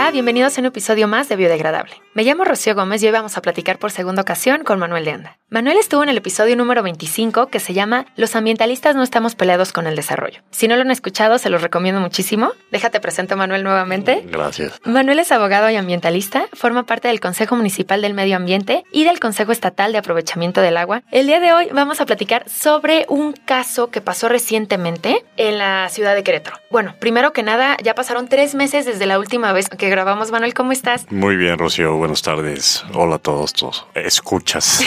Hola, bienvenidos a un episodio más de Biodegradable. Me llamo Rocío Gómez y hoy vamos a platicar por segunda ocasión con Manuel de Anda. Manuel estuvo en el episodio número 25 que se llama Los ambientalistas no estamos peleados con el desarrollo. Si no lo han escuchado, se los recomiendo muchísimo. Déjate presento a Manuel nuevamente. Gracias. Manuel es abogado y ambientalista, forma parte del Consejo Municipal del Medio Ambiente y del Consejo Estatal de Aprovechamiento del Agua. El día de hoy vamos a platicar sobre un caso que pasó recientemente en la ciudad de Querétaro. Bueno, primero que nada, ya pasaron tres meses desde la última vez que grabamos. Manuel, ¿cómo estás? Muy bien, Rocío. Buenas tardes. Hola a todos, todos. Escuchas.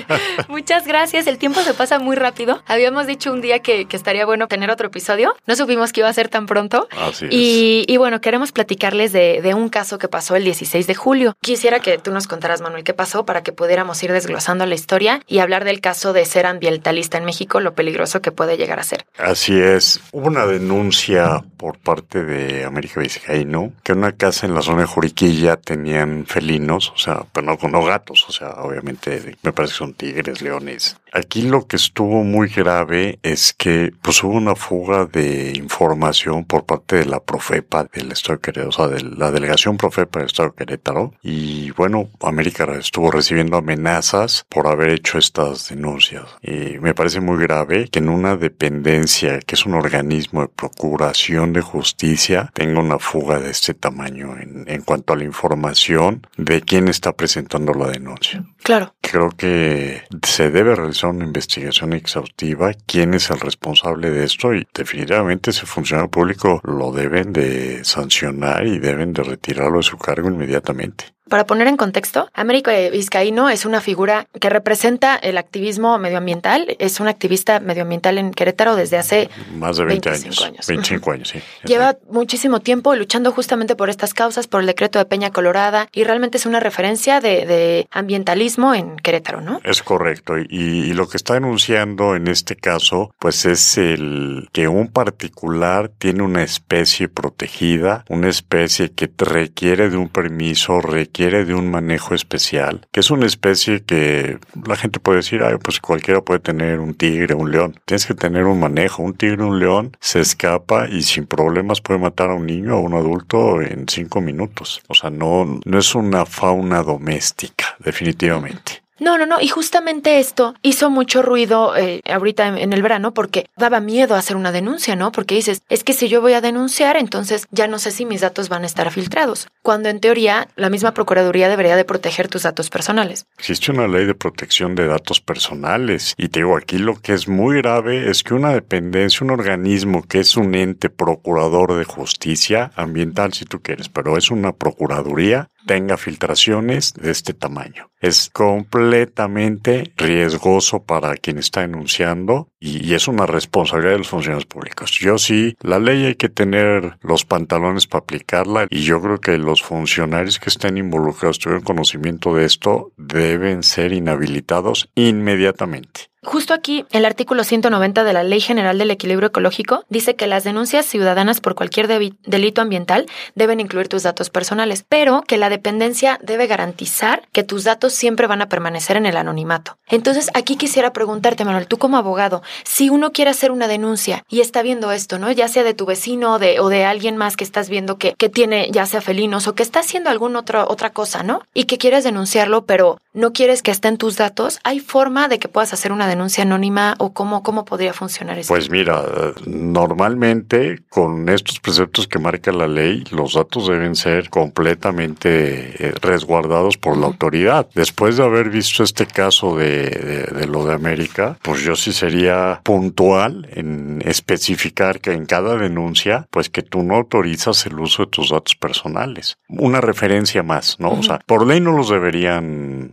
Muchas gracias. El tiempo se pasa muy rápido. Habíamos dicho un día que, estaría bueno tener otro episodio. No supimos que iba a ser tan pronto. Así es. Y, bueno, queremos platicarles de, de, un caso que pasó el 16 de julio. Quisiera que tú nos contaras, Manuel, qué pasó para que pudiéramos ir desglosando la historia y hablar del caso de ser ambientalista en México, lo peligroso que puede llegar a ser. Así es. Hubo una denuncia por parte de América Vizcaíno que una casa en la zona de Juriquilla tenían felinos, o sea, pero no, no gatos, o sea, obviamente me parece que son tigres, leones, Aquí lo que estuvo muy grave es que pues hubo una fuga de información por parte de la Profepa del Estado de Querétaro, o sea, de la delegación Profepa del Estado de Querétaro. Y bueno, América estuvo recibiendo amenazas por haber hecho estas denuncias. Y me parece muy grave que en una dependencia, que es un organismo de procuración de justicia, tenga una fuga de este tamaño en, en cuanto a la información de quién está presentando la denuncia. Claro. Creo que se debe realizar una investigación exhaustiva, quién es el responsable de esto y definitivamente ese funcionario público lo deben de sancionar y deben de retirarlo de su cargo inmediatamente. Para poner en contexto, Américo Vizcaíno es una figura que representa el activismo medioambiental. Es un activista medioambiental en Querétaro desde hace más de 20 años. años. 25 años, sí. Lleva muchísimo tiempo luchando justamente por estas causas, por el decreto de Peña Colorada y realmente es una referencia de, ambientalismo en Querétaro, ¿no? Es correcto. Y, y lo que está denunciando en este caso, pues es el que un particular tiene una especie protegida, una especie que requiere de un permiso, requiere requiere de un manejo especial, que es una especie que la gente puede decir, ay, pues cualquiera puede tener un tigre, un león. Tienes que tener un manejo. Un tigre, un león se escapa y sin problemas puede matar a un niño o a un adulto en cinco minutos. O sea, no, no es una fauna doméstica, definitivamente. No, no, no. Y justamente esto hizo mucho ruido eh, ahorita en, el verano porque daba miedo hacer una denuncia, ¿no? Porque dices, es que si yo voy a denunciar, entonces ya no sé si mis datos van a estar filtrados. Cuando en teoría la misma Procuraduría debería de proteger tus datos personales. Existe una ley de protección de datos personales. Y te digo, aquí lo que es muy grave es que una dependencia, un organismo que es un ente procurador de justicia ambiental, si tú quieres, pero es una procuraduría, tenga filtraciones de este tamaño. Es completamente riesgoso para quien está denunciando y, es una responsabilidad de los funcionarios públicos. Yo sí, la ley hay que tener los pantalones para aplicarla y yo creo que los funcionarios que estén involucrados, tuvieron conocimiento de esto, deben ser inhabilitados inmediatamente. Justo aquí, el artículo 190 de la Ley General del Equilibrio Ecológico dice que las denuncias ciudadanas por cualquier delito ambiental deben incluir tus datos personales, pero que la dependencia debe garantizar que tus datos siempre van a permanecer en el anonimato. Entonces, aquí quisiera preguntarte, Manuel, tú como abogado, si uno quiere hacer una denuncia y está viendo esto, ¿no? Ya sea de tu vecino o de, alguien más que estás viendo que, que tiene ya sea felinos o que está haciendo alguna otra, otra cosa, ¿no? Y que quieres denunciarlo, pero no quieres que estén tus datos, ¿hay forma de que puedas hacer una denuncia anónima o cómo, cómo podría funcionar eso? Pues mira, normalmente con estos preceptos que marca la ley, los datos deben ser completamente eh, resguardados por la autoridad. Después de haber visto este caso de, de, lo de América, pues yo sí sería puntual en especificar que en cada denuncia, pues que tú no autorizas el uso de tus datos personales. Una referencia más, ¿no? O sea, por ley no los deberían,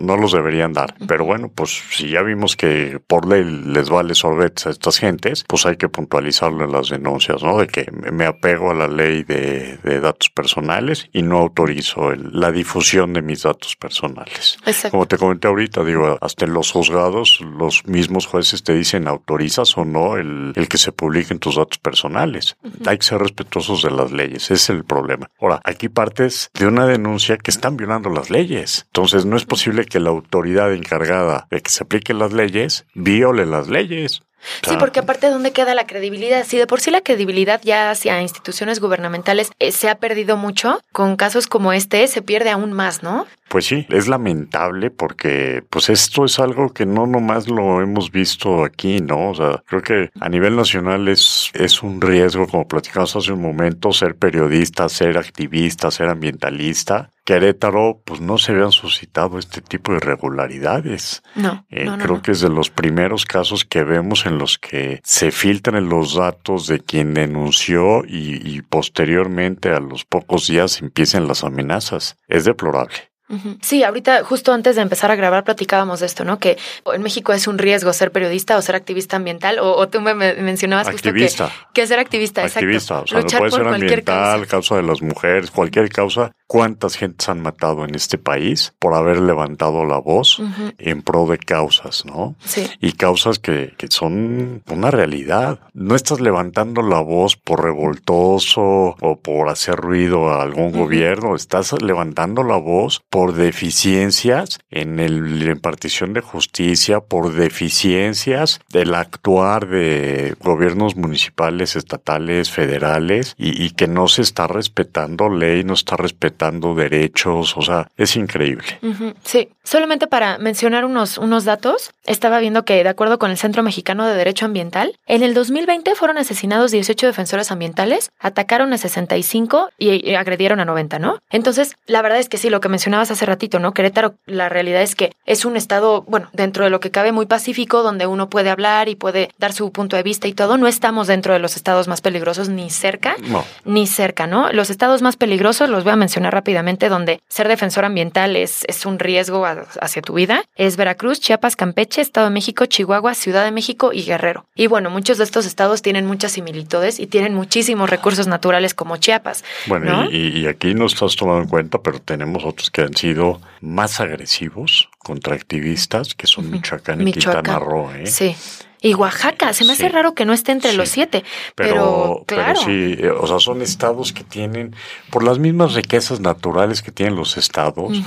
no, los deberían dar. Pero bueno, pues si ya vimos que por ley les vale sorbetes a estas gentes, pues hay que puntualizarlo en las denuncias, ¿no? De que me apego a la ley de, datos personales y no autorizo la difusión de mis datos personales. Como te comenté ahorita, digo, hasta en los juzgados, los mismos jueces te dicen autorizas o no el, que se publiquen tus datos personales. Hay que ser respetuosos de las leyes, ese es el problema. Ahora, aquí partes de una denuncia que están violando las leyes. Entonces, no es posible que la autoridad encargada de que se apliquen las leyes viole las leyes. Sí, porque aparte, ¿dónde queda la credibilidad? Si de por sí la credibilidad ya hacia instituciones gubernamentales eh, se ha perdido mucho, con casos como este se pierde aún más, ¿no? Pues sí, es lamentable porque pues esto es algo que no nomás lo hemos visto aquí, ¿no? O sea, creo que a nivel nacional es, es un riesgo, como platicamos hace un momento, ser periodista, ser activista, ser ambientalista. Querétaro, pues no se habían suscitado este tipo de irregularidades. No, Eh, no, no, creo no. que es de los primeros casos que vemos en los que se filtran los datos de quien denunció y, y posteriormente a los pocos días empiezan las amenazas. Es deplorable. Sí, ahorita justo antes de empezar a grabar platicábamos de esto, ¿no? Que en México es un riesgo ser periodista o ser activista ambiental, o, o tú me me mencionabas Activista. justo que, que ser activista, activista, exacto. o sea, no Luchar puede por ser ambiental, causa. causa de las mujeres, cualquier causa. ¿Cuántas gentes han matado en este país por haber levantado la voz Ujú. en pro de causas, no? Sí. Y causas que, que son una realidad. No estás levantando la voz por revoltoso o por hacer ruido a algún Ujú. gobierno, estás levantando la voz por deficiencias en el, la impartición de justicia, por deficiencias del actuar de gobiernos municipales, estatales, federales, y, y que no se está respetando ley, no está respetando derechos, o sea, es increíble. Sí, solamente para mencionar unos, unos datos, estaba viendo que de acuerdo con el Centro Mexicano de Derecho Ambiental, en el 2020 fueron asesinados 18 defensores ambientales, atacaron a 65 y, y agredieron a 90, ¿no? Entonces, la verdad es que sí, lo que mencionabas hace ratito, ¿no? Querétaro, la realidad es que es un estado, bueno, dentro de lo que cabe muy pacífico, donde uno puede hablar y puede dar su punto de vista y todo, no estamos dentro de los estados más peligrosos ni cerca No, ni cerca, ¿no? Los estados más peligrosos los voy a mencionar rápidamente, donde ser defensor ambiental es, es un riesgo a- hacia tu vida. Es Veracruz, Chiapas, Campeche, Estado de México, Chihuahua, Ciudad de México y Guerrero. Y bueno, muchos de estos estados tienen muchas similitudes y tienen muchísimos recursos naturales como Chiapas. Bueno, ¿no? y, y aquí no estás tomando en cuenta, pero tenemos otros que han sido más agresivos contra activistas, que son Michoacán y Michoacán. Quintana Roo, ¿eh? Sí. Y Oaxaca, se me hace Sí. raro que no esté entre Sí. los siete, Pero, pero, claro. pero sí, eh, o sea, son estados que tienen, por las mismas riquezas naturales que tienen los estados,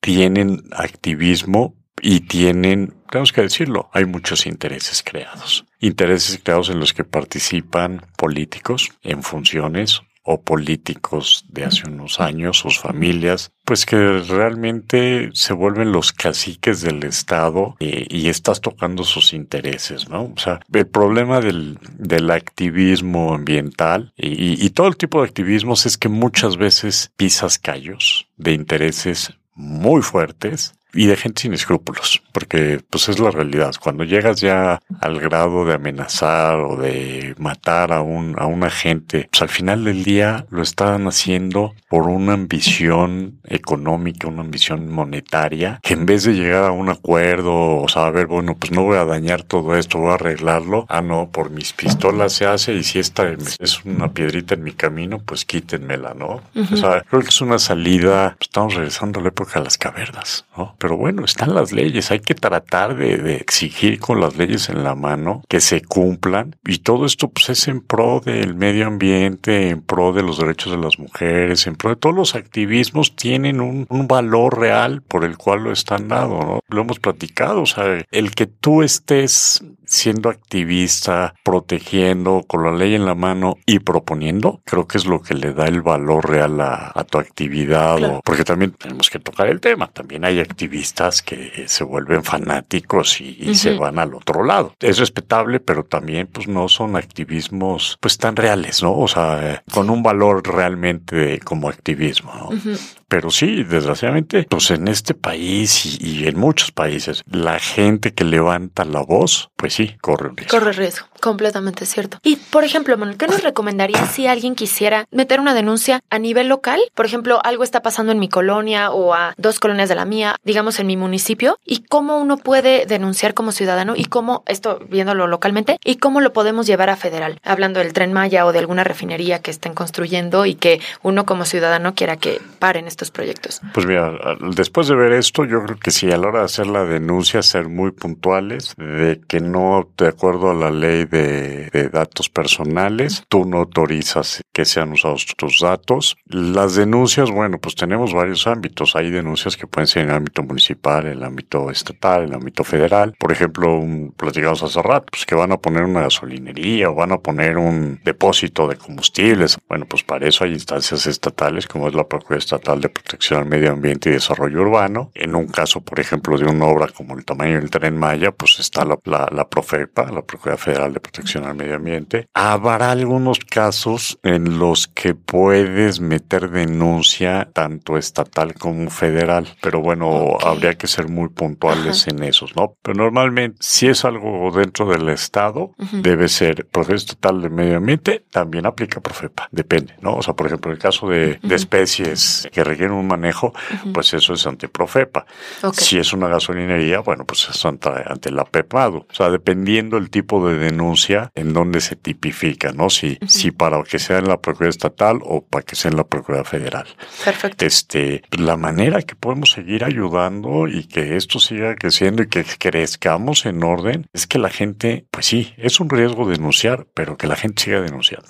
tienen activismo y tienen, tenemos que decirlo, hay muchos intereses creados. Intereses creados en los que participan políticos en funciones o políticos de hace unos años, sus familias, pues que realmente se vuelven los caciques del Estado eh, y estás tocando sus intereses, ¿no? O sea, el problema del, del activismo ambiental y, y todo el tipo de activismos es que muchas veces pisas callos de intereses muy fuertes y de gente sin escrúpulos, porque pues es la realidad. Cuando llegas ya al grado de amenazar o de matar a un a una gente, pues al final del día lo están haciendo por una ambición económica, una ambición monetaria, que en vez de llegar a un acuerdo o saber, bueno, pues no voy a dañar todo esto, voy a arreglarlo. Ah, no, por mis pistolas se hace y si esta es una piedrita en mi camino, pues quítenmela, ¿no? O sea, creo que es una salida, pues, estamos regresando a la época de las cavernas, ¿no? Pero bueno, están las leyes, hay que tratar de, de exigir con las leyes en la mano que se cumplan y todo esto pues es en pro del medio ambiente, en pro de los derechos de las mujeres, en pro de todos los activismos tienen un, un valor real por el cual lo están dado, ¿no? Lo hemos platicado, o sea, el que tú estés siendo activista, protegiendo con la ley en la mano y proponiendo, creo que es lo que le da el valor real a, a tu actividad. Claro. o- porque también tenemos que tocar el tema. También hay activistas que se vuelven fanáticos y, y se van al otro lado. Es respetable, pero también pues no son activismos pues tan reales, ¿no? O sea, eh, con un valor realmente como activismo, ¿no? Ujú. Pero sí, desgraciadamente, pues en este país y, y en muchos países, la gente que levanta la voz, pues sí, corre riesgo. Corre riesgo, completamente cierto. Y, por ejemplo, Manuel, ¿qué nos recomendarías si alguien quisiera meter una denuncia a nivel local? Por ejemplo, algo está pasando en mi colonia o a dos colonias de la mía, digamos en mi municipio, y cómo uno puede denunciar como ciudadano y cómo, esto viéndolo localmente, y cómo lo podemos llevar a federal, hablando del tren Maya o de alguna refinería que estén construyendo y que uno como ciudadano quiera que paren proyectos. Pues mira, después de ver esto, yo creo que sí, a la hora de hacer la denuncia, ser muy puntuales de que no, de acuerdo a la ley de, de datos personales, tú no autorizas que sean usados tus datos. Las denuncias, bueno, pues tenemos varios ámbitos. Hay denuncias que pueden ser en el ámbito municipal, en el ámbito estatal, en el ámbito federal. Por ejemplo, un, platicamos hace rato, pues que van a poner una gasolinería o van a poner un depósito de combustibles. Bueno, pues para eso hay instancias estatales como es la Procuraduría Estatal de Protección al Medio Ambiente y Desarrollo Urbano. En un caso, por ejemplo, de una obra como el tamaño del tren Maya, pues está la, la, la Profepa, la Procuraduría Federal de Protección al Medio Ambiente. Habrá algunos casos en los que puedes meter denuncia tanto estatal como federal, pero bueno, habría que ser muy puntuales en esos, ¿no? Pero normalmente, si es algo dentro del Estado, debe ser Procuraduría Estatal de Medio Ambiente, también aplica Profepa, depende, ¿no? O sea, por ejemplo, el caso de, de especies que requieren un manejo, pues eso es ante Profepa. Si es una gasolinería, bueno, pues es ante, ante la PEPADO. O sea, dependiendo el tipo de denuncia en donde se tipifica, ¿no? Si, si para que sea en la Procuraduría Estatal o para que sea en la Procuraduría Federal. Perfecto. Este, la manera que podemos seguir ayudando y que esto siga creciendo y que crezcamos en orden es que la gente, pues sí, es un riesgo denunciar, pero que la gente siga denunciando.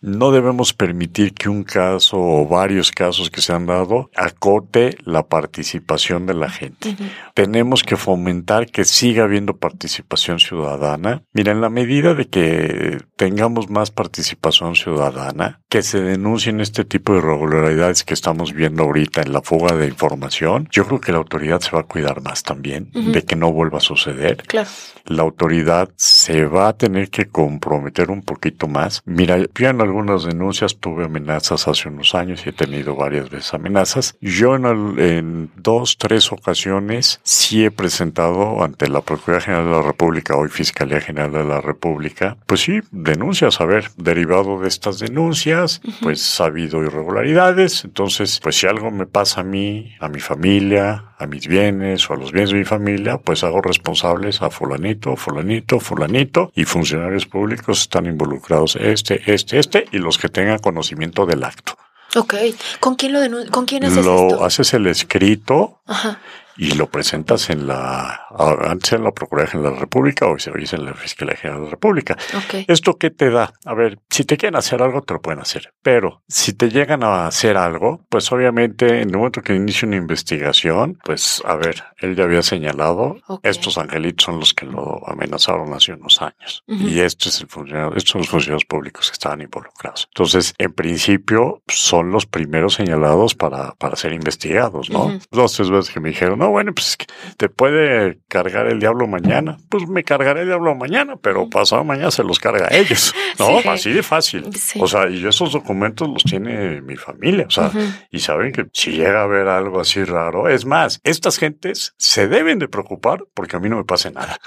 No debemos permitir que un caso o varios casos que se han dado acote la participación de la gente. Tenemos que fomentar que siga habiendo participación ciudadana. Mira, en la medida de que tengamos más participación ciudadana, que se denuncien este tipo de irregularidades que estamos viendo ahorita en la fuga de información, yo creo que la autoridad se va a cuidar más también de que no vuelva a suceder Claro. la autoridad se va a tener que comprometer un poquito más. Mira, yo en algunas denuncias tuve amenazas hace unos años y he tenido varias veces amenazas. Yo en, en dos, tres ocasiones sí he presentado ante la Procuraduría General de la República, hoy Fiscalía General de la República, pues sí, denuncias. A ver, derivado de estas denuncias, pues ha habido irregularidades. Entonces, pues si algo me pasa a mí, a mi familia, a mis bienes o a los bienes de mi familia, pues hago responsables a fulanito, fulanito, fulanito y funcionarios públicos están involucrados este, este, este y los que tengan conocimiento del acto. Ok. ¿Con quién lo ¿Con quién haces Lo esto? haces el escrito Ajá. Y lo presentas en la, antes en la Procuraduría General de la República o es en la Fiscalía General de la República. Ok. ¿Esto qué te da? A ver, si te quieren hacer algo, te lo pueden hacer. Pero si te llegan a hacer algo, pues obviamente en el momento que inicia una investigación, pues a ver, él ya había señalado, Ok. estos angelitos son los que lo amenazaron hace unos años. Ujú. Y este es el funcionario, estos son los funcionarios públicos que estaban involucrados. Entonces, en principio, son los primeros señalados para, para ser investigados, ¿no? Ujú. Dos, tres veces que me dijeron, no, bueno, pues te puede cargar el diablo mañana. Pues me cargaré el diablo mañana, pero pasado mañana se los carga a ellos. No, Sí. así de fácil. Sí. O sea, y esos documentos los tiene mi familia. O sea, y saben que si llega a haber algo así raro, es más, estas gentes se deben de preocupar porque a mí no me pase nada.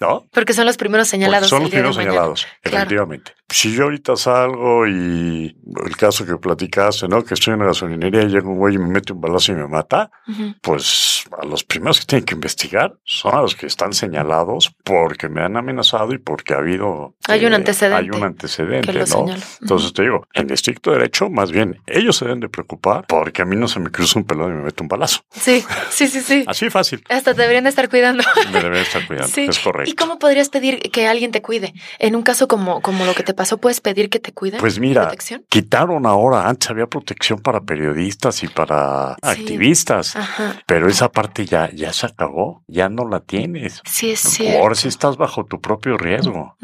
¿no? Porque son los primeros Porque señalados. son los primeros señalados, Claro. efectivamente. Si yo ahorita salgo y el caso que platicaste, ¿no? Que estoy en una gasolinería y llega un güey y me mete un balazo y me mata, pues a los primeros que tienen que investigar son a los que están señalados porque me han amenazado y porque ha habido... Hay un eh, antecedente Hay un antecedente, ¿no? Entonces te digo, en estricto derecho, más bien, ellos se deben de preocupar porque a mí no se me cruza un pelón y me mete un balazo. Sí, sí, sí, sí. Así fácil. Hasta te deberían de estar cuidando. Me deben estar cuidando. Sí. Es correcto. ¿Y cómo podrías pedir que alguien te cuide? En un caso como, como lo que te pasó, ¿puedes pedir que te cuiden? Pues mira, ¿Protección? quitaron ahora, antes había protección para periodistas y para Sí. activistas, Ajá. pero esa parte ya, ya se acabó, ya no la tienes. Sí, es cierto. Ahora sí estás bajo tu propio riesgo.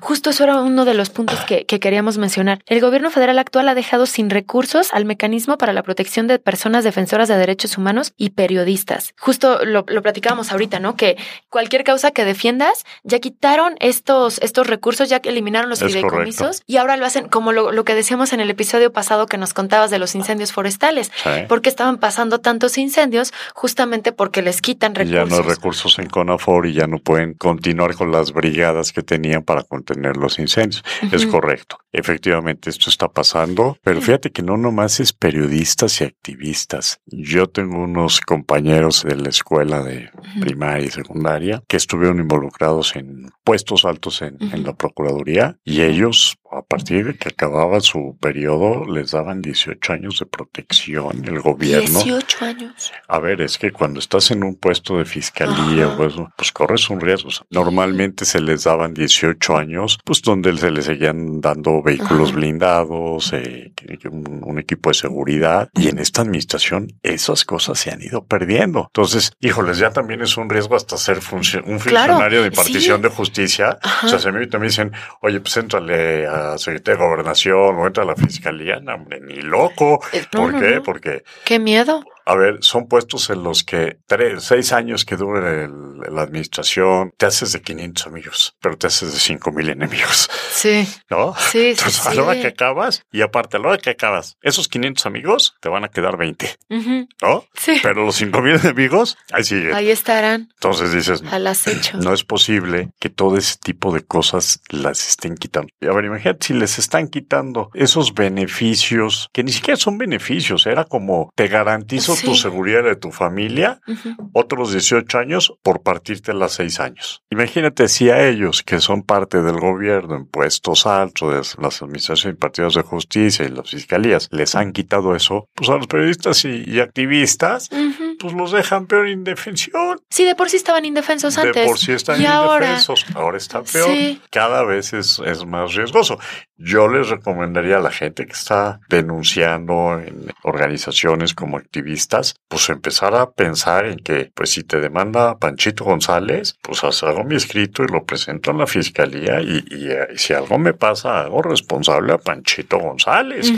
Justo eso era uno de los puntos que, que queríamos mencionar. El gobierno federal actual ha dejado sin recursos al mecanismo para la protección de personas defensoras de derechos humanos y periodistas. Justo lo, lo platicábamos ahorita, ¿no? Que cualquier causa que defiendas, ya quitaron estos, estos recursos, ya que eliminaron los Es fideicomisos correcto. y ahora lo hacen como lo, lo que decíamos en el episodio pasado que nos contabas de los incendios forestales. Sí. ¿Por qué estaban pasando tantos incendios? Justamente porque les quitan Y Ya recursos. no hay recursos en CONAFOR y ya no pueden continuar con las brigadas que tenían para contener los incendios. Es correcto. Efectivamente, esto está pasando, pero fíjate que no nomás es periodistas y activistas. Yo tengo unos compañeros de la escuela de primaria y secundaria que estuvieron involucrados en puestos altos en, en la Procuraduría y ellos a partir de que acababa su periodo, les daban 18 años de protección el gobierno. 18 años. A ver, es que cuando estás en un puesto de fiscalía, pues, pues, corres un riesgo. Normalmente se les daban 18 años, pues donde se les seguían dando vehículos blindados, eh, un, equipo de seguridad. Y en esta administración esas cosas se han ido perdiendo. Entonces, híjoles, ya también es un riesgo hasta ser un funcionario de impartición de justicia. O sea, se me también dicen, oye, pues entrale a Secretaría de Gobernación o entra a la Fiscalía. No, hombre, ni loco. Eh, ¿Por qué? Porque... Qué miedo. A ver, son puestos en los que tres, seis años que dure la administración, te haces de 500 amigos, pero te haces de 5 mil enemigos. Sí. ¿No? Sí, Entonces, sí, a la hora que acabas, y aparte, a la hora que acabas, esos 500 amigos te van a quedar 20. ¿No? Sí. Pero los 5 mil enemigos, ahí siguen. Ahí estarán. Entonces dices, al acecho. No es posible que todo ese tipo de cosas las estén quitando. A ver, imagínate si les están quitando esos beneficios, que ni siquiera son beneficios, era como te garantizo tu seguridad de tu familia, otros 18 años por partirte las 6 años. Imagínate si a ellos, que son parte del gobierno en puestos altos, de las administraciones y partidos de justicia y las fiscalías, les han quitado eso, pues a los periodistas y, activistas, pues los dejan peor indefensión. Sí, de por sí estaban indefensos antes. De por sí están indefensos, ahora, ahora está peor. Cada vez es, es más riesgoso. Yo les recomendaría a la gente que está denunciando en organizaciones como activistas, pues empezar a pensar en que, pues si te demanda Panchito González, pues hago mi escrito y lo presento en la fiscalía y, eh, si algo me pasa, hago responsable a Panchito González.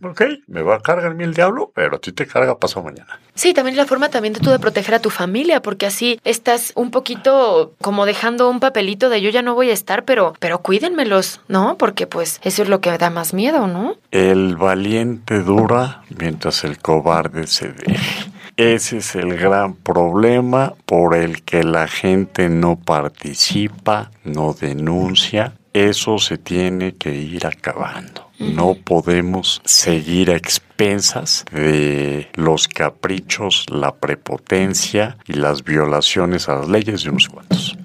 ok, me va a cargar mi el diablo, pero a ti te carga pasado mañana. Sí, también es la forma también de tú de proteger a tu familia, porque así estás un poquito como dejando un papelito de yo ya no voy a estar, pero, pero cuídenmelos, ¿no? Porque pues eso es lo que da más miedo, ¿no? El valiente dura mientras el cobarde se deje. Ese es el gran problema por el que la gente no participa, no denuncia. Eso se tiene que ir acabando. No podemos seguir a expensas de los caprichos, la prepotencia y las violaciones a las leyes de unos cuantos.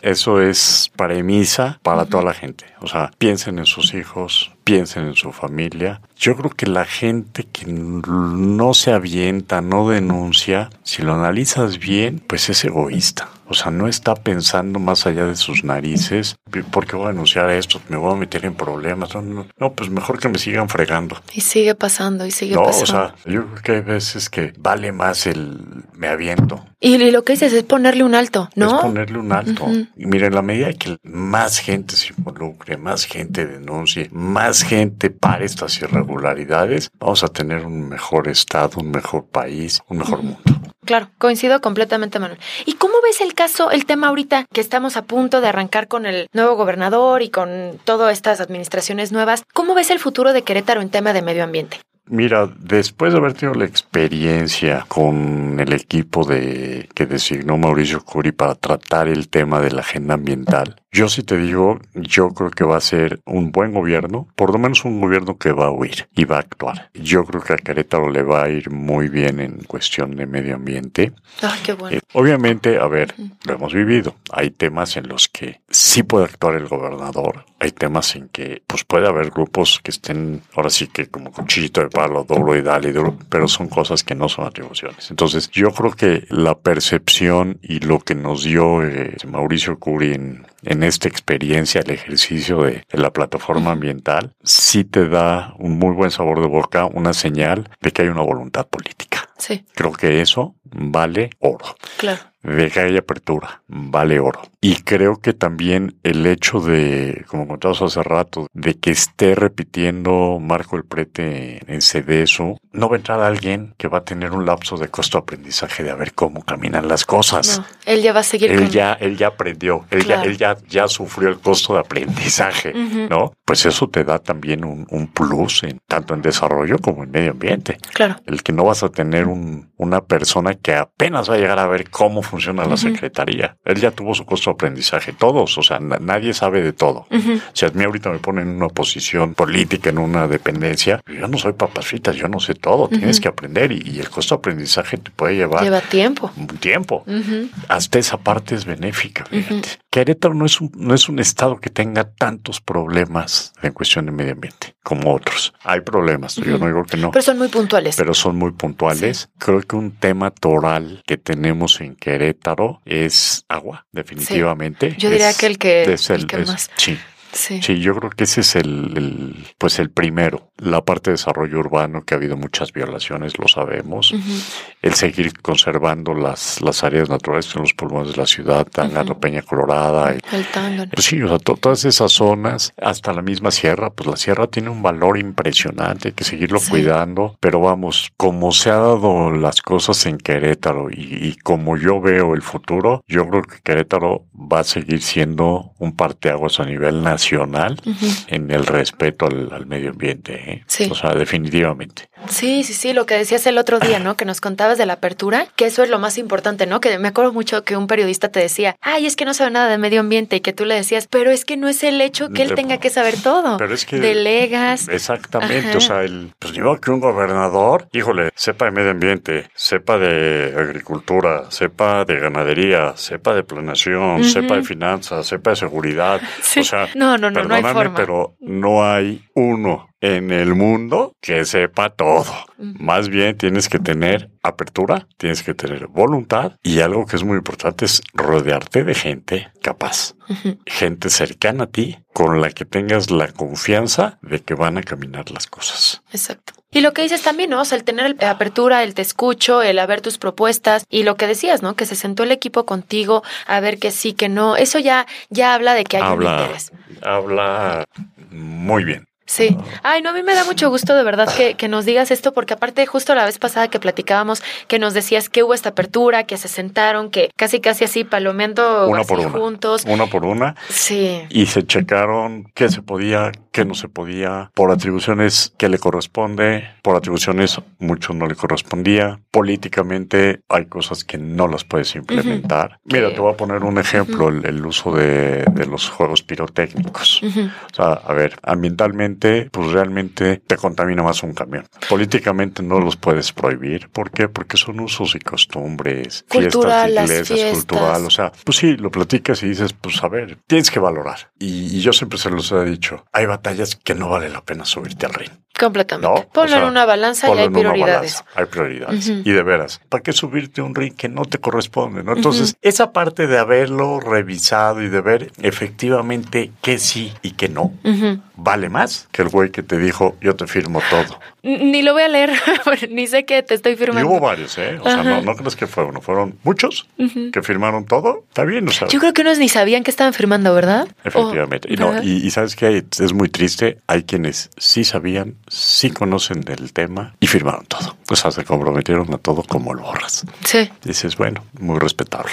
eso es premisa para toda la gente. O sea, piensen en sus hijos, piensen en su familia. Yo creo que la gente que no se avienta, no denuncia, si lo analizas bien, pues es egoísta. O sea, no está pensando más allá de sus narices. ¿Por qué voy a denunciar esto? Me voy a meter en problemas. No, pues mejor que me sigan fregando. Y sigue pasando, y sigue pasando. No, o sea, yo creo que hay veces que vale más el me aviento. Y lo que dices es ponerle un alto, ¿no? Es ponerle un alto. Y miren, la medida que más gente se involucre, más gente denuncie, más gente para estas irregularidades, vamos a tener un mejor estado, un mejor país, un mejor mundo. Claro, coincido completamente, Manuel. ¿Y cómo ves el caso, el tema ahorita que estamos a punto de arrancar con el nuevo gobernador y con todas estas administraciones nuevas? ¿Cómo ves el futuro de Querétaro en tema de medio ambiente? Mira, después de haber tenido la experiencia con el equipo de que designó Mauricio Curi para tratar el tema de la agenda ambiental, yo sí te digo, yo creo que va a ser un buen gobierno, por lo menos un gobierno que va a huir y va a actuar. Yo creo que a Querétaro le va a ir muy bien en cuestión de medio ambiente. Ah, qué bueno. Eh, obviamente, a ver, lo hemos vivido. Hay temas en los que sí puede actuar el gobernador. Hay temas en que pues puede haber grupos que estén ahora sí que como cuchillito de palo, doblo y dale, pero son cosas que no son atribuciones. Entonces, yo creo que la percepción y lo que nos dio eh, Mauricio Curi en esta experiencia, el ejercicio de, la plataforma ambiental, sí te da un muy buen sabor de boca, una señal de que hay una voluntad política. Sí. Creo que eso vale oro. Claro de que apertura, vale oro. Y creo que también el hecho de, como contabas hace rato, de que esté repitiendo Marco el Prete en CDSO, no va a entrar alguien que va a tener un lapso de costo de aprendizaje de a ver cómo caminan las cosas. él ya va a seguir. Él ya, él ya aprendió, él ya, él ya, ya sufrió el costo de aprendizaje, ¿no? Pues eso te da también un, un, plus en, tanto en desarrollo como en medio ambiente. Claro. El que no vas a tener un, una persona que apenas va a llegar a ver cómo funciona la secretaría. Él ya tuvo su costo de aprendizaje, todos, o sea, nadie sabe de todo. Si a mí ahorita me ponen en una posición política, en una dependencia, yo no soy papas fritas, yo no sé todo, tienes que aprender y, el costo de aprendizaje te puede llevar... Lleva tiempo. Un tiempo. Hasta esa parte es benéfica, fíjate. Querétaro no es, un, no es un estado que tenga tantos problemas en cuestión de medio ambiente como otros. Hay problemas, yo no digo que no. Pero son muy puntuales. Pero son muy puntuales. Creo que un tema toral que tenemos en Querétaro es agua, definitivamente. Yo diría que el que, el, que más. Sí. Sí. yo creo que ese es el, pues el primero. La parte de desarrollo urbano, que ha habido muchas violaciones, lo sabemos. El seguir conservando las, las áreas naturales en los pulmones de la ciudad, Tangano, Peña Colorada. el Tangano. Pues sí, o sea, todas esas zonas, hasta la misma sierra, pues la sierra tiene un valor impresionante, hay que seguirlo cuidando. Pero vamos, como se ha dado las cosas en Querétaro y, y como yo veo el futuro, yo creo que Querétaro va a seguir siendo un parteaguas a nivel nacional en el respeto al, medio ambiente. ¿Eh? O sea, definitivamente. Sí, sí, sí, lo que decías el otro día, ¿no? Que nos contabas de la apertura, que eso es lo más importante, ¿no? Que me acuerdo mucho que un periodista te decía, ay, es que no sabe nada de medio ambiente y que tú le decías, pero es que no es el hecho que él tenga que saber todo. Pero es que... Delegas. Exactamente, o sea, el, pues digo que un gobernador, híjole, sepa de medio ambiente, sepa de agricultura, sepa de ganadería, sepa de planeación, sepa de finanzas, sepa de seguridad. O sea, no, no, no, no hay forma. pero no hay uno en el mundo que sepa todo. Más bien tienes que tener apertura, tienes que tener voluntad y algo que es muy importante es rodearte de gente capaz, gente cercana a ti con la que tengas la confianza de que van a caminar las cosas. Exacto. Y lo que dices también, ¿no? O sea, el tener apertura, el te escucho, el haber tus propuestas y lo que decías, ¿no? Que se sentó el equipo contigo a ver que sí, que no. Eso ya, ya habla de que hay un interés. Habla muy bien. Sí. Ay, no, a mí me da mucho gusto de verdad que, que, nos digas esto, porque aparte justo la vez pasada que platicábamos, que nos decías que hubo esta apertura, que se sentaron, que casi casi así palomeando una por una. juntos. Una por una. Sí. Y se checaron qué se podía, qué no se podía, por atribuciones que le corresponde, por atribuciones mucho no le correspondía. Políticamente hay cosas que no las puedes implementar. Mira, te voy a poner un ejemplo, el, uso de, de, los juegos pirotécnicos. O sea, a ver, ambientalmente pues realmente te contamina más un camión. Políticamente no los puedes prohibir. ¿Por qué? Porque son usos y costumbres, fiestas iglesias, cultural. O sea, pues sí, lo platicas y dices, pues a ver, tienes que valorar. Y, yo siempre se los he dicho, hay batallas que no vale la pena subirte al ring. Completamente. Ponlo en una balanza y hay prioridades. Hay prioridades. Y de veras, ¿para qué subirte un ring que no te corresponde? ¿no? Entonces, esa parte de haberlo revisado y de ver efectivamente qué sí y qué no, vale más que el güey que te dijo, yo te firmo todo. Ni lo voy a leer, ni sé que te estoy firmando. Y hubo varios, ¿eh? O sea, no, no, crees que fue uno, fueron muchos que firmaron todo. Está bien, o sea. Yo creo que unos ni sabían que estaban firmando, ¿verdad? Efectivamente. y, no, y, sabes que es muy triste, hay quienes sí sabían, sí conocen del tema y firmaron todo. O sea, se comprometieron a todo como el borras. Sí. Dices, bueno, muy respetable.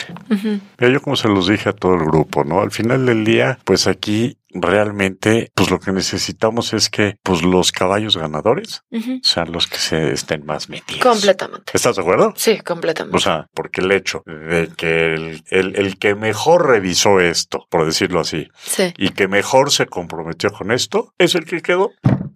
Pero yo como se los dije a todo el grupo, ¿no? Al final del día, pues aquí realmente, pues lo que necesitamos es que, pues los caballos ganadores sean los que se estén más metidos. Completamente. ¿Estás de acuerdo? Sí, completamente. O sea, porque el hecho de que el, el, el que mejor revisó esto, por decirlo así, sí. y que mejor se comprometió con esto, es el que quedó.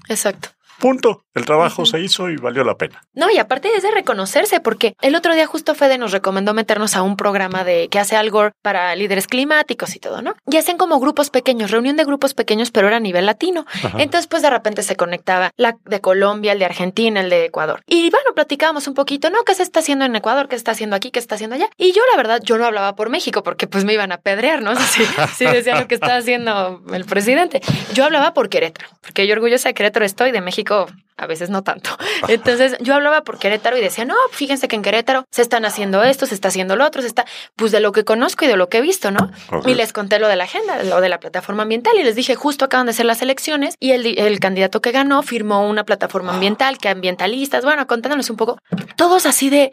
Exacto. Punto. El trabajo se hizo y valió la pena. No, y aparte es de reconocerse, porque el otro día justo Fede nos recomendó meternos a un programa de que hace algo para líderes climáticos y todo, ¿no? Y hacen como grupos pequeños, reunión de grupos pequeños, pero era a nivel latino. Entonces, pues de repente se conectaba la de Colombia, el de Argentina, el de Ecuador. Y bueno, platicábamos un poquito, ¿no? ¿Qué se está haciendo en Ecuador? ¿Qué se está haciendo aquí? ¿Qué se está haciendo allá? Y yo, la verdad, yo no hablaba por México porque pues me iban a pedrear, ¿no? Si, si decía lo que estaba haciendo el presidente. Yo hablaba por Querétaro, porque yo orgullosa de Querétaro estoy, de México a veces no tanto. Entonces yo hablaba por Querétaro y decía, no, fíjense que en Querétaro se están haciendo esto, se está haciendo lo otro, se está, pues de lo que conozco y de lo que he visto, ¿no? Y les conté lo de la agenda, lo de la plataforma ambiental y les dije, justo acaban de ser las elecciones y el, el candidato que ganó firmó una plataforma ambiental, que ambientalistas, bueno, contándonos un poco, todos así de,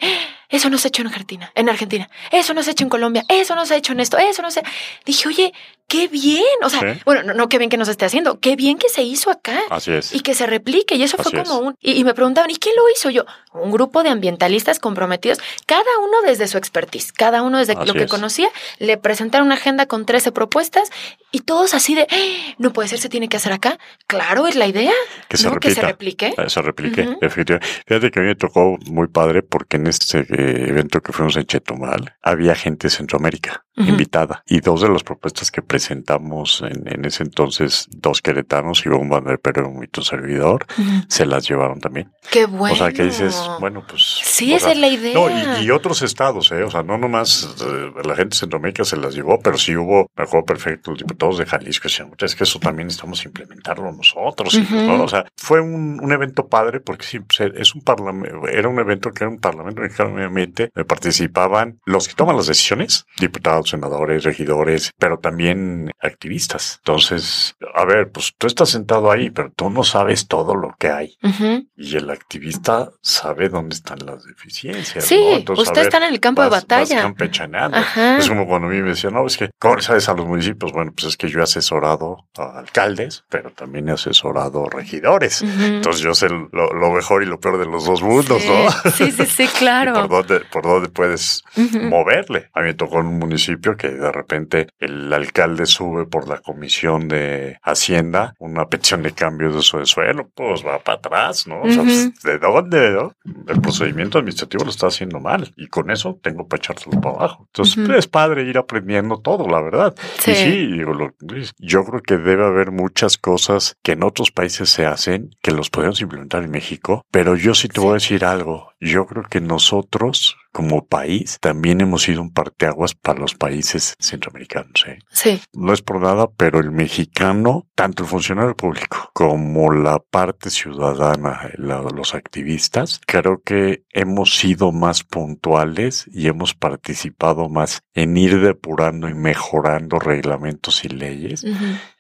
eso no se ha hecho en Argentina, en Argentina, eso no se ha hecho en Colombia, eso no se ha hecho en esto, eso no se... Dije, oye, qué bien, o sea, bueno, no, no, qué bien que nos esté haciendo, qué bien que se hizo acá. Así es. Y que se replique y eso fue como un... Y, me preguntaban, ¿y quién lo hizo? Yo, un grupo de ambientalistas comprometidos, cada uno desde su expertise, cada uno desde Así lo que es. conocía, le presentaron una agenda con 13 propuestas y todos así de, "Ah, no puede ser, se tiene que hacer acá. Claro, es la idea. Que se ¿no? Que se replique. Eh, Se replique, efectivamente. Fíjate que a mí me tocó muy padre porque en este eh, evento que fuimos en Chetumal había gente de Centroamérica invitada y dos de las propuestas que presentamos en, en ese entonces, dos queretanos y un banderpero y tu servidor, se las llevaron también. Qué bueno. O sea, que dices, bueno, pues... Sí, esa sea, es la idea. No, y, y otros estados, ¿eh? O sea, no nomás eh, la gente Centroamérica se las llevó, pero sí hubo, me acuerdo perfecto, los diputados de Jalisco decían, es que eso también estamos implementarlo nosotros. y, Ujú. ¿no? O sea, fue un, un evento padre porque sí, pues, es un parlamento, era un evento que era un parlamento mexicano, obviamente, participaban los que toman las decisiones, diputados, senadores, regidores, pero también activistas. Entonces, a ver, pues tú estás sentado ahí, pero tú no sabes todo lo que hay. Ujú. Y el activista sabe dónde están las deficiencias. Sí, ¿no? Entonces, usted está en el campo de batalla. vas campechaneando. Ajá. Es como cuando a mí me decían, no, es que, ¿cómo sabes a los municipios? Bueno, pues es que yo he asesorado a alcaldes, pero también he asesorado regidores. Entonces yo sé lo, lo mejor y lo peor de los dos mundos, Sí, ¿no? Sí, sí, sí, Y por claro. dónde, por dónde puedes moverle. A mí me tocó en un municipio que de repente el alcalde sube por la comisión de Hacienda una petición de cambio de uso de suelo, pues va para atrás, ¿no? O sea, pues, ¿de dónde? no? El procedimiento administrativo lo está haciendo mal y con eso tengo para echárselo para abajo. Entonces es padre ir aprendiendo todo, la verdad. Sí. Y sí, digo, lo- yo creo que debe haber muchas cosas que en otros países se hacen que los podemos implementar en México, pero yo sí te Sí. voy a decir algo. Yo creo que nosotros, como país, también hemos sido un parteaguas para los países centroamericanos. ¿eh? Sí, No es por nada, pero el mexicano, tanto el funcionario público como la parte ciudadana, la- los activistas, creo que hemos sido más puntuales y hemos participado más en ir depurando y mejorando reglamentos y leyes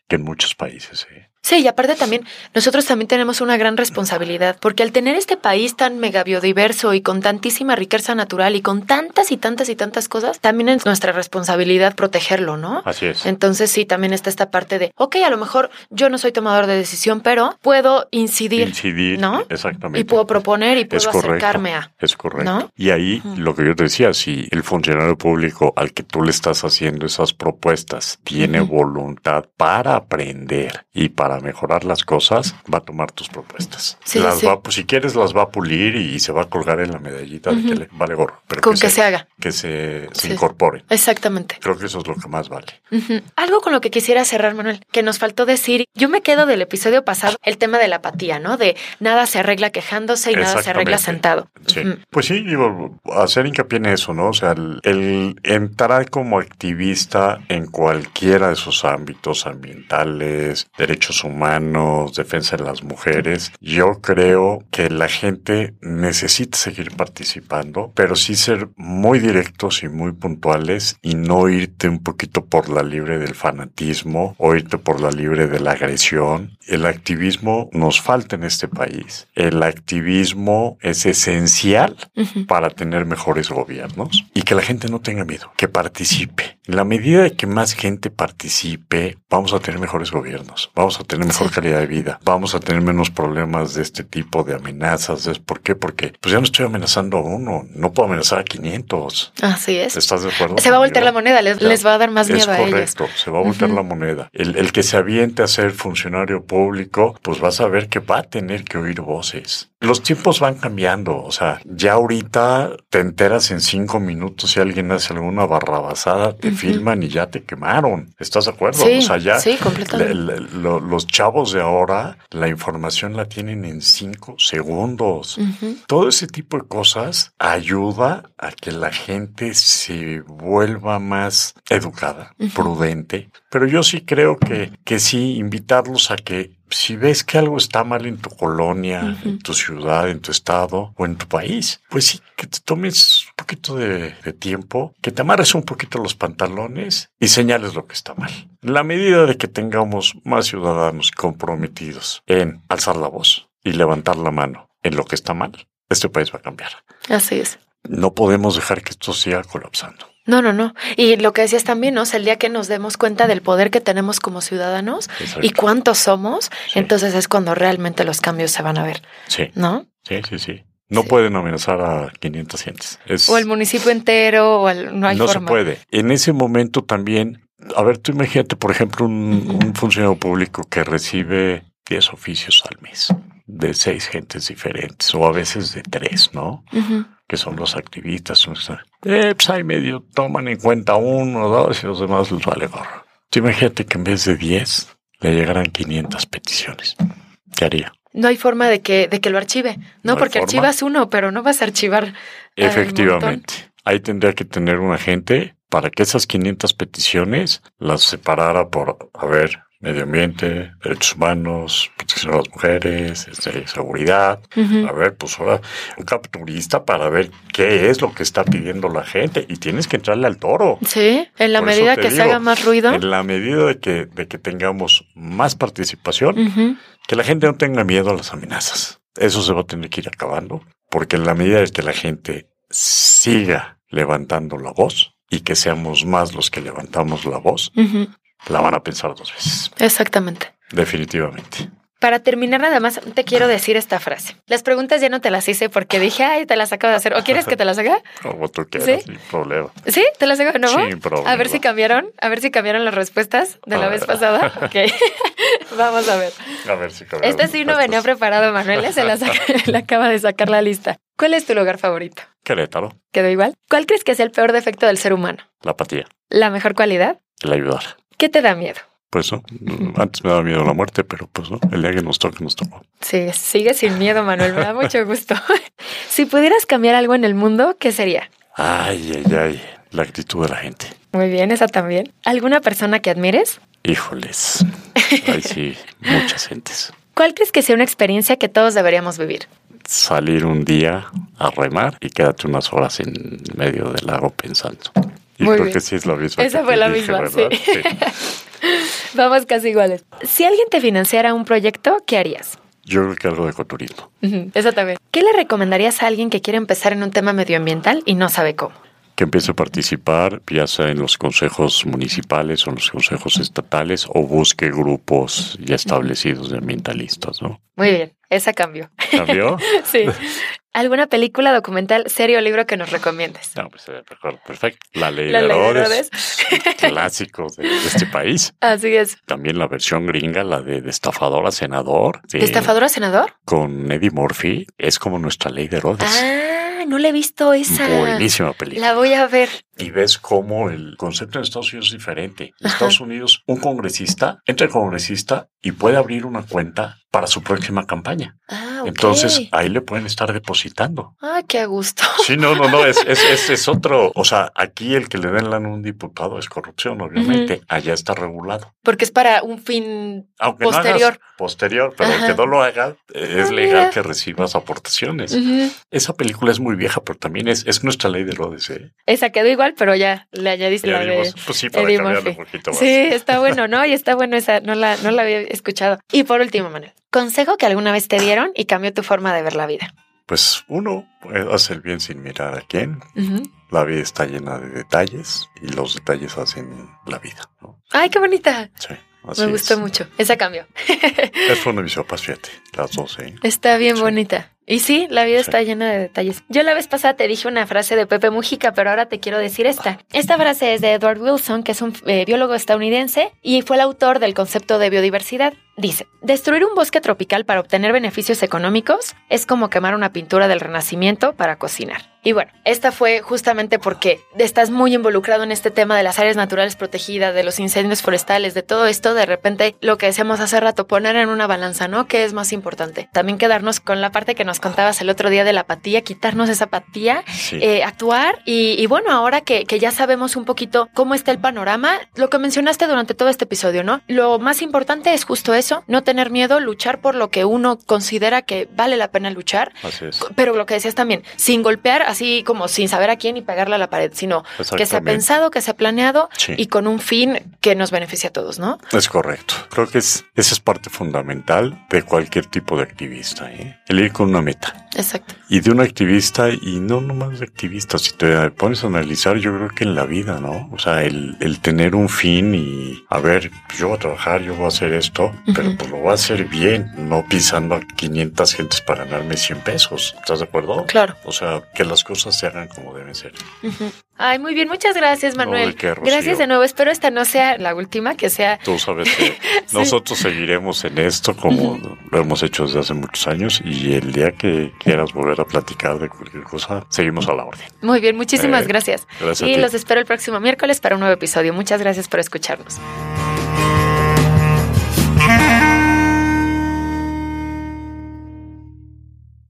que en muchos países. ¿eh? Sí, y aparte también, nosotros también tenemos una gran responsabilidad, porque al tener este país tan mega biodiverso y con tantísima riqueza natural y con tantas y tantas y tantas cosas, también es nuestra responsabilidad protegerlo, ¿no? Así es. Entonces sí, también está esta parte de, ok, a lo mejor yo no soy tomador de decisión, pero puedo incidir Incidir, ¿no? exactamente. y puedo proponer y puedo correcto. acercarme a. Es correcto. ¿No? Y ahí lo que yo te decía, si el funcionario público al que tú le estás haciendo esas propuestas tiene voluntad para aprender y para mejorar las cosas, va a tomar tus propuestas. Sí, las sí. va, pues si quieres las va a pulir y se va a colgar en la medallita de que le vale gorro. Pero Con que se haga. Que se, se Sí. incorporen. Exactamente. Creo que eso es lo que más vale. Algo con lo que quisiera cerrar, Manuel, que nos faltó decir, yo me quedo del episodio pasado, el tema de la apatía, ¿no? De nada se arregla quejándose y nada se arregla sentado. Sí. Pues sí, digo, hacer hincapié en eso, ¿no? O sea, el, el entrar como activista en cualquiera de sus ámbitos ambientales, derechos humanos, defensa de las mujeres, yo creo que la gente necesita seguir participando, pero sí ser muy directos y muy puntuales y no irte un poquito por la libre del fanatismo o irte por la libre de la agresión. El activismo nos falta en este país. El activismo es esencial Ujú. para tener mejores gobiernos y que la gente no tenga miedo, que participe. En la medida de que más gente participe, vamos a tener mejores gobiernos, vamos a tener mejor Sí. calidad de vida, vamos a tener menos problemas de este tipo de amenazas. ¿Es ¿Por qué? Porque pues ya no estoy amenazando a uno, no puedo amenazar a 500. Así es. ¿Estás de acuerdo? Se va a voltear la moneda, les, va a dar más es miedo a ellos. correcto, se va a voltear la moneda. El, el que se aviente a ser funcionario público, pues vas a ver que va a tener que oír voces. Los tiempos van cambiando, o sea, ya ahorita te enteras en cinco minutos si alguien hace alguna barrabasada, te filman y ya te quemaron. ¿Estás de acuerdo? Sí, o sea, ya sí, completamente. le- le- lo- los chavos de ahora, la información la tienen en cinco segundos. Todo ese tipo de cosas ayuda a que la gente se vuelva más educada, prudente. Pero yo sí creo que, que sí, invitarlos a que si ves que algo está mal en tu colonia, en tu ciudad, en tu estado o en tu país, pues sí, que te tomes un poquito de, de tiempo, que te amarres un poquito los pantalones y señales lo que está mal. En la medida de que tengamos más ciudadanos comprometidos en alzar la voz y levantar la mano en lo que está mal, este país va a cambiar. Así es. No podemos dejar que esto siga colapsando. No, no, no. Y lo que decías también, ¿no? O sea, el día que nos demos cuenta del poder que tenemos como ciudadanos Exacto. y cuántos somos, Sí. entonces es cuando realmente los cambios se van a ver, Sí, ¿no? sí, sí, sí. No pueden amenazar a 500 gentes. Es- O el municipio entero, o el- no hay no se puede. En ese momento también, a ver, tú imagínate, por ejemplo, un, un funcionario público que recibe 10 oficios al mes de seis gentes diferentes o a veces de tres, ¿no? Que son los activistas. Eh, pues ahí medio toman en cuenta uno dos y los demás les vale gorro. Imagínate que en vez de 10 le llegaran 500 peticiones. ¿Qué haría? No hay forma de que, de que lo archive. No porque forma. archivas uno, pero no vas a archivar. al Efectivamente. Ahí tendría que tener un agente para que esas 500 peticiones las separara por, a ver, medio ambiente, derechos humanos, protección de las mujeres, este, seguridad. A ver, pues ahora un capturista para ver qué es lo que está pidiendo la gente y tienes que entrarle al toro. Sí, en la Por medida que se haga más ruido. En la medida de que, de que tengamos más participación, que la gente no tenga miedo a las amenazas. Eso se va a tener que ir acabando, porque en la medida de que la gente siga levantando la voz y que seamos más los que levantamos la voz. La van a pensar dos veces. Exactamente. Definitivamente. Para terminar, nada más te quiero decir esta frase. Las preguntas ya no te las hice porque dije, ay, te las acabo de hacer. ¿O quieres que te las haga? Como tú quieras, ¿Sí? sin problema. ¿Sí? ¿Te las hago de nuevo? Sin problema. A ver si cambiaron, a ver si cambiaron las respuestas de la A vez ver. pasada. Ok. Vamos a ver. A ver si cabemos Este sí no venía preparado, Manuel. ¿eh? Se la saca- acaba de sacar la lista. ¿Cuál es tu lugar favorito? Querétaro, ¿Quedó igual? ¿Cuál crees que es el peor defecto del ser humano? la apatía, ¿La mejor cualidad? el ayudar. ¿Qué te da miedo? Pues no, antes me daba miedo la muerte, pero pues no, el día que nos toque, nos tocó. Sí, sigue sin miedo, Manuel. Me da mucho gusto. si pudieras cambiar algo en el mundo, ¿qué sería? Ay, ay, ay, la actitud de la gente. Muy bien, esa también. ¿Alguna persona que admires? Híjoles, ahí sí, muchas gentes. ¿Cuál crees que sea una experiencia que todos deberíamos vivir? Salir un día a remar y quédate unas horas en medio del lago pensando. Y Muy creo bien. que sí es la misma. Esa fue la dije, misma, sí. Vamos casi iguales. Si alguien te financiara un proyecto, ¿qué harías? Yo creo que algo de ecoturismo. Ujú, Eso también. ¿Qué le recomendarías a alguien que quiere empezar en un tema medioambiental y no sabe cómo? Que empiece a participar, ya sea en los consejos municipales o en los consejos estatales, o busque grupos ya establecidos de ambientalistas, ¿no? Muy bien, esa cambió. ¿Cambió? Sí. ¿Alguna película, documental, serie o libro que nos recomiendes? No, pues eh, recuerdo perfecto. La ley La de Ley de Herodes, clásico de, de este país. Así es. También la versión gringa, la de, de estafador a senador. sí, ¿De estafador a senador? Con Eddie Murphy. Es como nuestra ley de Herodes. Ah, no le he visto esa. Buenísima película. La voy a ver. Y ves cómo el concepto en Estados Unidos es diferente. En. Estados Unidos, un congresista entra el congresista y puede abrir una cuenta para su próxima campaña. Ah, ok. Entonces ahí le pueden estar depositando. Ah, qué a gusto. Sí, no, no, no, es, es, es, es otro. O sea, aquí el que le den lana a un diputado es corrupción, obviamente. Allá está regulado. Porque es para un fin. Aunque no Posterior. hagas posterior, pero el que no lo haga, eh, es Ah, legal mira. que recibas aportaciones. Esa película es muy vieja, pero también es, es nuestra ley de Herodes. ¿eh? Esa quedó igual, pero ya le añadiste Y la de. dimos, pues sí, para Eddie Murphy. un poquito más. Sí, está bueno, ¿no? Y está bueno esa, no la, no la había escuchado. Y por último, Manuel, consejo que alguna vez te dieron y cambió tu forma de ver la vida. Pues uno puede hacer bien sin mirar a quién. Ujú. La vida está llena de detalles y los detalles hacen la vida. ¿no? Ay, qué bonita. Sí, así Me gustó es. mucho. Esa cambió. Es una de mis papás, fíjate, las dos, ¿eh? Está bien Sí. bonita. Y sí, la vida Sí. está llena de detalles. Yo la vez pasada te dije una frase de Pepe Mujica, pero ahora te quiero decir esta. Esta frase es de Edward Wilson, que es un eh, biólogo estadounidense y fue el autor del concepto de biodiversidad. Dice, destruir un bosque tropical para obtener beneficios económicos es como quemar una pintura del Renacimiento para cocinar. Y bueno, esta fue justamente porque estás muy involucrado en este tema de las áreas naturales protegidas, de los incendios forestales, de todo esto, de repente lo que decíamos hace rato, poner en una balanza, ¿no? ¿Qué es más importante? También quedarnos con la parte que nos contabas el otro día de la apatía, quitarnos esa apatía, Sí. eh, actuar y, y bueno, ahora que, que ya sabemos un poquito cómo está el panorama, lo que mencionaste durante todo este episodio, ¿no? Lo más importante es justo eso, no tener miedo, luchar por lo que uno considera que vale la pena luchar, Así es. pero lo que decías también, sin golpear así como sin saber a quién y pegarle a la pared, sino que sea Exactamente. pensado, que sea planeado Sí. y con un fin que nos beneficie a todos, ¿no? Es correcto. Creo que es, esa es parte fundamental de cualquier tipo de activista. ¿eh? El ir con una meta. Exacto. Y de un activista, y no nomás de activista, si te pones a analizar, yo creo que en la vida, ¿no? O sea, el, el tener un fin y, a ver, yo voy a trabajar, yo voy a hacer esto, pero pues lo voy a hacer bien, no pisando a 500 gentes para ganarme 100 pesos. ¿Estás de acuerdo? Claro. O sea, que las cosas se hagan como deben ser. Ay, muy bien, muchas gracias, Manuel. gracias de nuevo. Espero esta no sea la última, que sea. Tú sabes que nosotros seguiremos en esto como lo hemos hecho desde hace muchos años y el día que quieras volver a platicar de cualquier cosa, seguimos a la orden. Muy bien, muchísimas Eh, gracias. gracias y los espero el próximo miércoles para un nuevo episodio. Muchas gracias por escucharnos.